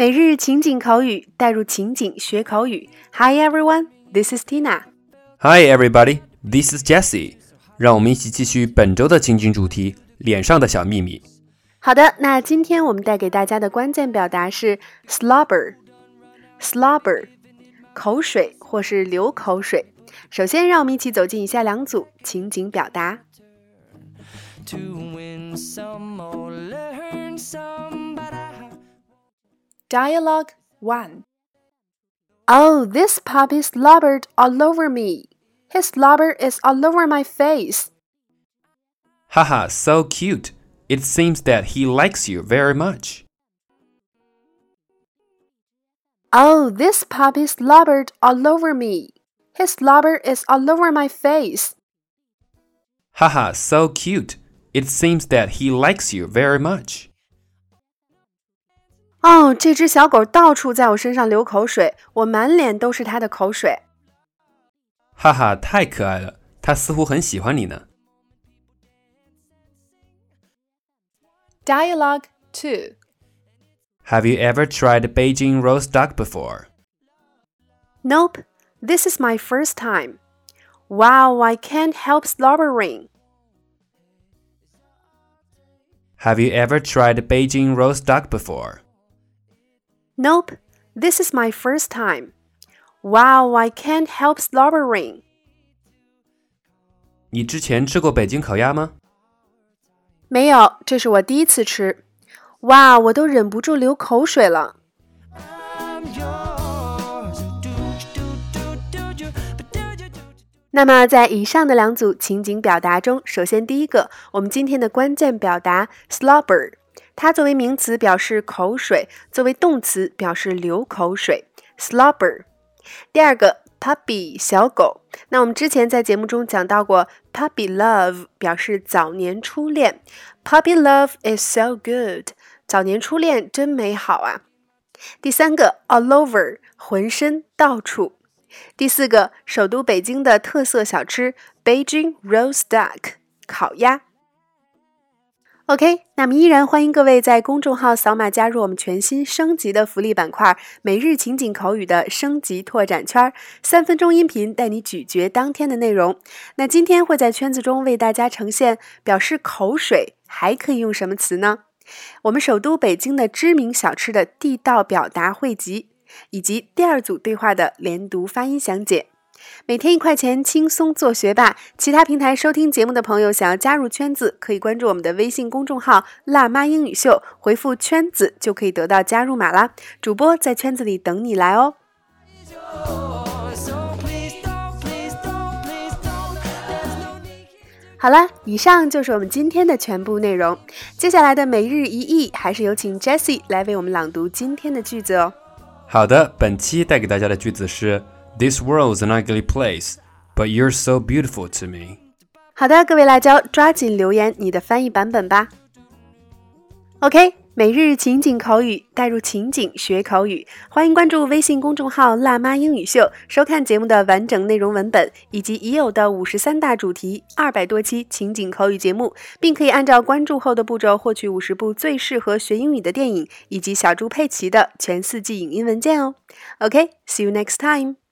每日情景口语，带入情景学口语。Hi everyone, this is Tina. Hi everybody, this is Jessie. 让我们一起继续本周的情景主题——脸上的小秘密。好的，那今天我们带给大家的关键表达是 slobber。slobber，口水或是流口水。首先，让我们一起走进以下两组情景表达。Dialogue 1 Oh, this puppy slobbered all over me. His slobber is all over my face. Haha, so cute. It seems that he likes you very much. Oh, this puppy slobbered all over me. His slobber is all over my face. Haha, so cute. It seems that he likes you very much. 哦，这只小狗到处在我身上流口水，我满脸都是它的口水。哈哈，太可爱了，它似乎很喜欢你呢。Dialogue 2 Have you ever tried Beijing roast duck before? Nope, this is my first time. Wow, I can't help slobbering. Have you ever tried Beijing roast duck before? Nope, this is my first time. Wow, I can't help slobbering. 你之前吃过北京烤鸭吗？没有，这是我第一次吃。哇，我都忍不住流口水了。那么，在以上的两组情景表达中，首先第一个，我们今天的关键表达 slobber，它作为名词表示口水，作为动词表示流口水。slobber。第二个 puppy 小狗，那我们之前在节目中讲到过，puppy love 表示早年初恋，puppy love is so good，早年初恋真美好啊。第三个 all over 浑身到处。第四个，首都北京的特色小吃 Beijing roast duck 烤鸭。OK，那么依然欢迎各位在公众号扫码加入我们全新升级的福利板块——每日情景口语的升级拓展圈，三分钟音频带你咀嚼当天的内容。那今天会在圈子中为大家呈现表示口水还可以用什么词呢？我们首都北京的知名小吃的地道表达汇集。以及第二组对话的连读发音详解，每天一块钱，轻松做学霸。其他平台收听节目的朋友，想要加入圈子，可以关注我们的微信公众号“辣妈英语秀”，回复“圈子”就可以得到加入码啦。主播在圈子里等你来哦。好了，以上就是我们今天的全部内容。接下来的每日一译，还是有请 Jessie 来为我们朗读今天的句子哦。好的，本期带给大家的句子是：This world is an ugly place, but you're so beautiful to me。好的，各位辣椒，抓紧留言你的翻译版本吧。OK，每日情景口语，带入情景学口语，欢迎关注微信公众号“辣妈英语秀”，收看节目的完整内容文本以及已有的五十三大主题、二百多期情景口语节目，并可以按照关注后的步骤获取五十部最适合学英语的电影以及小猪佩奇的全四季影音文件哦。OK，see you next time。